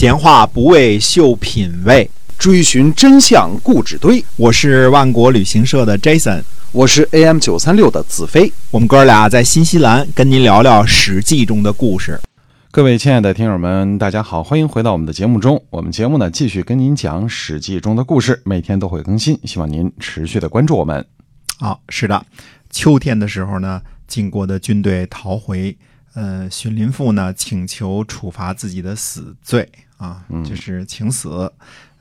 闲话不为秀品味，追寻真相故纸堆。我是万国旅行社的 Jason，我是 AM 九三六的子飞。我们哥俩在新西兰跟您聊聊《史记》中的故事。各位亲爱的听友们，大家好，欢迎回到我们的节目中。我们节目呢，继续跟您讲《史记》中的故事，每天都会更新，希望您持续的关注我们。好，是的，秋天的时候呢，晋国的军队逃回。呃，荀林父呢请求处罚自己的死罪啊，就是请死。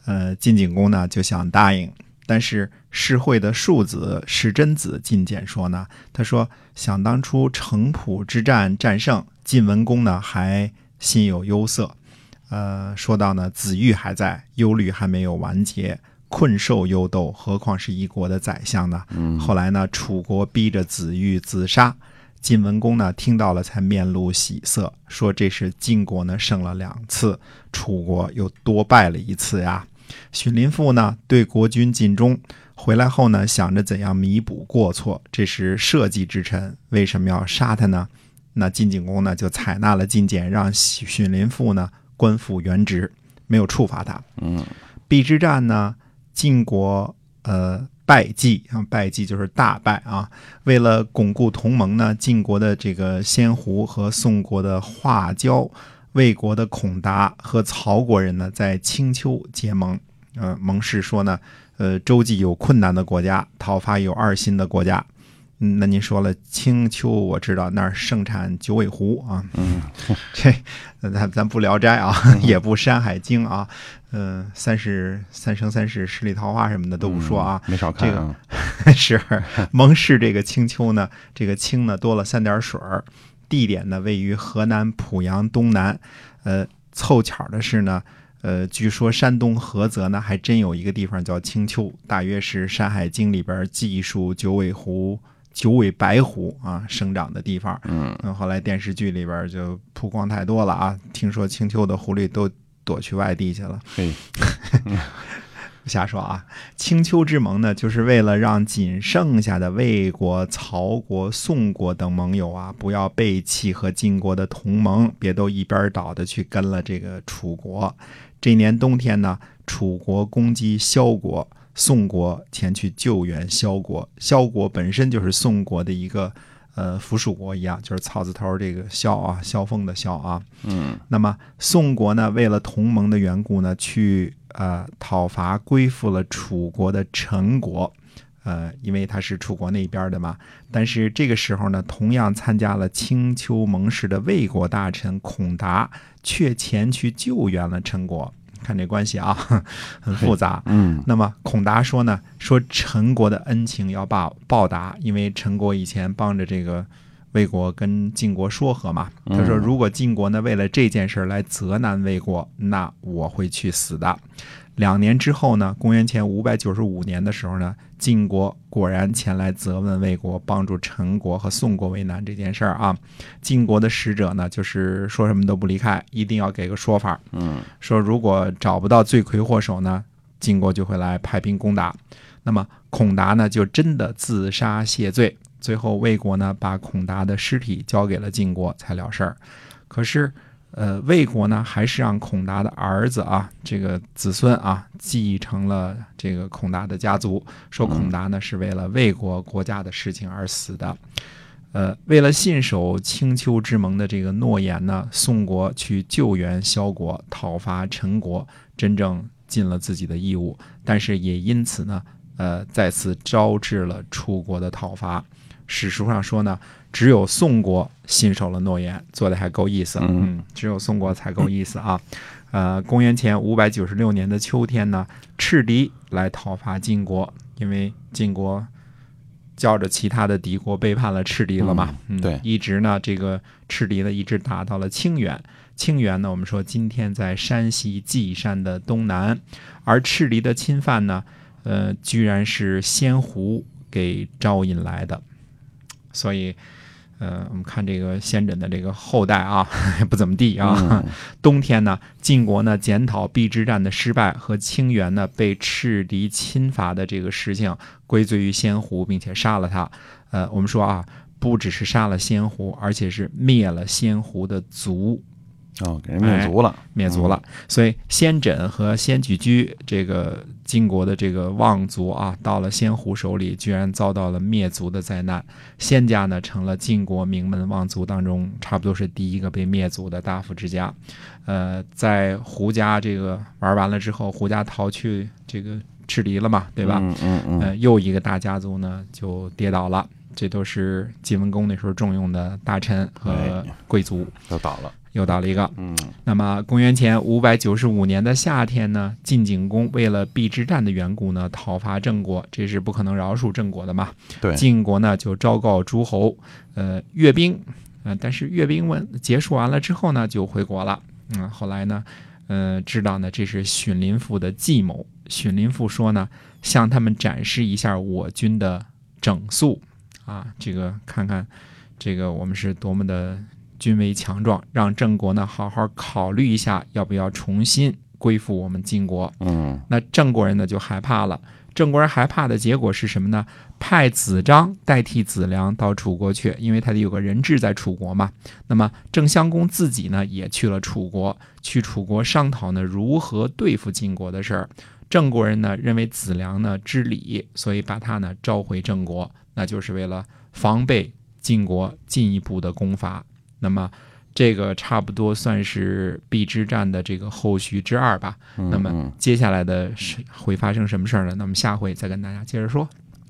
呃，晋景公呢就想答应，但是世会的庶子世真子进谏说呢，他说想当初城濮之战战胜晋文公呢，还心有忧色。呃，说到呢，子玉还在，忧虑还没有完结，困兽犹斗，何况是一国的宰相呢？后来呢，楚国逼着子玉自杀。晋文公呢，听到了才面露喜色，说这是晋国呢胜了两次，楚国又多败了一次呀。荀林父呢对国君尽忠，回来后呢想着怎样弥补过错，这是社稷之臣，为什么要杀他呢？那晋景公呢就采纳了进谏，让荀林父呢官复原职，没有处罚他。嗯，邲之战呢，晋国呃。败绩啊，败绩就是大败啊！为了巩固同盟呢，晋国的这个先胡和宋国的华交、魏国的孔达和曹国人呢，在青丘结盟。嗯，盟誓说呢，呃，周济有困难的国家，讨伐有二心的国家。嗯，那您说了青丘，我知道那儿盛产九尾狐啊。嗯，这咱咱不聊斋啊，也不山海经啊。嗯，三世三生三世十里桃花什么的都不说啊。没少看啊。这 个是蒙氏这个青丘呢，这个青呢多了三点水儿，地点呢位于河南濮阳东南。呃，凑巧的是呢，呃，据说山东菏泽呢还真有一个地方叫青丘，大约是山海经里边记述九尾狐。九尾白狐啊，生长的地方。嗯，后来电视剧里边就曝光太多了啊。听说青丘的狐狸都躲去外地去了。嘿，瞎说啊！青丘之盟呢，就是为了让仅剩下的魏国、曹国、宋国等盟友啊，不要背弃和晋国的同盟，别都一边倒的去跟了这个楚国。这年冬天呢，楚国攻击萧国。宋国前去救援萧国，萧国本身就是宋国的一个呃附属国一样，就是草字头这个萧啊，萧峰的萧啊。嗯，那么宋国呢，为了同盟的缘故呢，去呃讨伐归附了楚国的陈国，呃，因为他是楚国那边的嘛。但是这个时候呢，同样参加了青丘盟誓的魏国大臣孔达，却前去救援了陈国。看这关系啊，很复杂。嗯，那么孔达说呢，说陈国的恩情要报报答，因为陈国以前帮着这个魏国跟晋国说和嘛。他说，如果晋国呢为了这件事来责难魏国，那我会去死的。两年之后呢，公元前五百九十五年的时候呢，晋国果然前来责问魏国，帮助陈国和宋国为难这件事儿啊。晋国的使者呢，就是说什么都不离开，一定要给个说法。嗯，说如果找不到罪魁祸首呢，晋国就会来派兵攻打。那么孔达呢，就真的自杀谢罪。最后魏国呢，把孔达的尸体交给了晋国，才了事儿。可是。呃，魏国呢，还是让孔达的儿子啊，这个子孙啊，继承了这个孔达的家族。说孔达呢，是为了魏国国家的事情而死的。呃，为了信守青丘之盟的这个诺言呢，宋国去救援萧国，讨伐陈国，真正尽了自己的义务。但是也因此呢，呃，再次招致了楚国的讨伐。史书上说呢。只有宋国信守了诺言，做的还够意思。嗯，只有宋国才够意思啊。呃，公元前五百九十六年的秋天呢，赤狄来讨伐晋国，因为晋国叫着其他的敌国背叛了赤狄了嘛。嗯，对，一直呢，这个赤狄呢一直打到了清远。清远呢，我们说今天在山西稷山的东南，而赤狄的侵犯呢，呃，居然是先胡给招引来的，所以。呃，我们看这个先轸的这个后代啊，不怎么地啊。冬天呢，晋国呢检讨邲之战的失败和清源呢被赤敌侵伐的这个事情，归罪于先胡，并且杀了他。呃，我们说啊，不只是杀了先胡，而且是灭了先胡的族。哦，给人灭族了，灭族了。所以先轸和先举居这个晋国的这个望族啊，到了先胡手里，居然遭到了灭族的灾难。先家呢，成了晋国名门望族当中差不多是第一个被灭族的大夫之家。呃，在胡家这个玩完了之后，胡家逃去这个赤离了嘛，对吧？嗯嗯嗯，呃，又一个大家族呢就跌倒了。这都是晋文公那时候重用的大臣和贵族，都倒了。又到了一个，嗯，那么公元前五百九十五年的夏天呢，晋景公为了避之战的缘故呢，讨伐郑国，这是不可能饶恕郑国的嘛。对，晋国呢就昭告诸侯，呃，阅兵，呃，但是阅兵完结束完了之后呢，就回国了。嗯，后来呢，呃，知道呢这是荀林父的计谋。荀林父说呢，向他们展示一下我军的整肃，啊，这个看看，这个我们是多么的。军威强壮，让郑国呢好好考虑一下，要不要重新归附我们晋国？嗯，那郑国人呢就害怕了。郑国人害怕的结果是什么呢？派子张代替子良到楚国去，因为他得有个人质在楚国嘛。那么郑襄公自己呢也去了楚国，去楚国商讨呢如何对付晋国的事儿。郑国人呢认为子良呢知礼，所以把他呢召回郑国，那就是为了防备晋国进一步的攻伐。那么，这个差不多算是邲之战的这个后续之二吧。那么接下来的是会发生什么事儿呢？那么下回再跟大家接着说。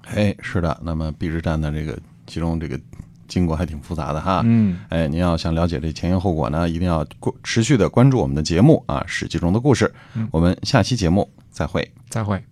哎，是的，那么邲之战的这个其中这个经过还挺复杂的哈。嗯，哎，您要想了解这前因后果呢，一定要持续的关注我们的节目啊，《史记》中的故事。我们下期节目再会，再会。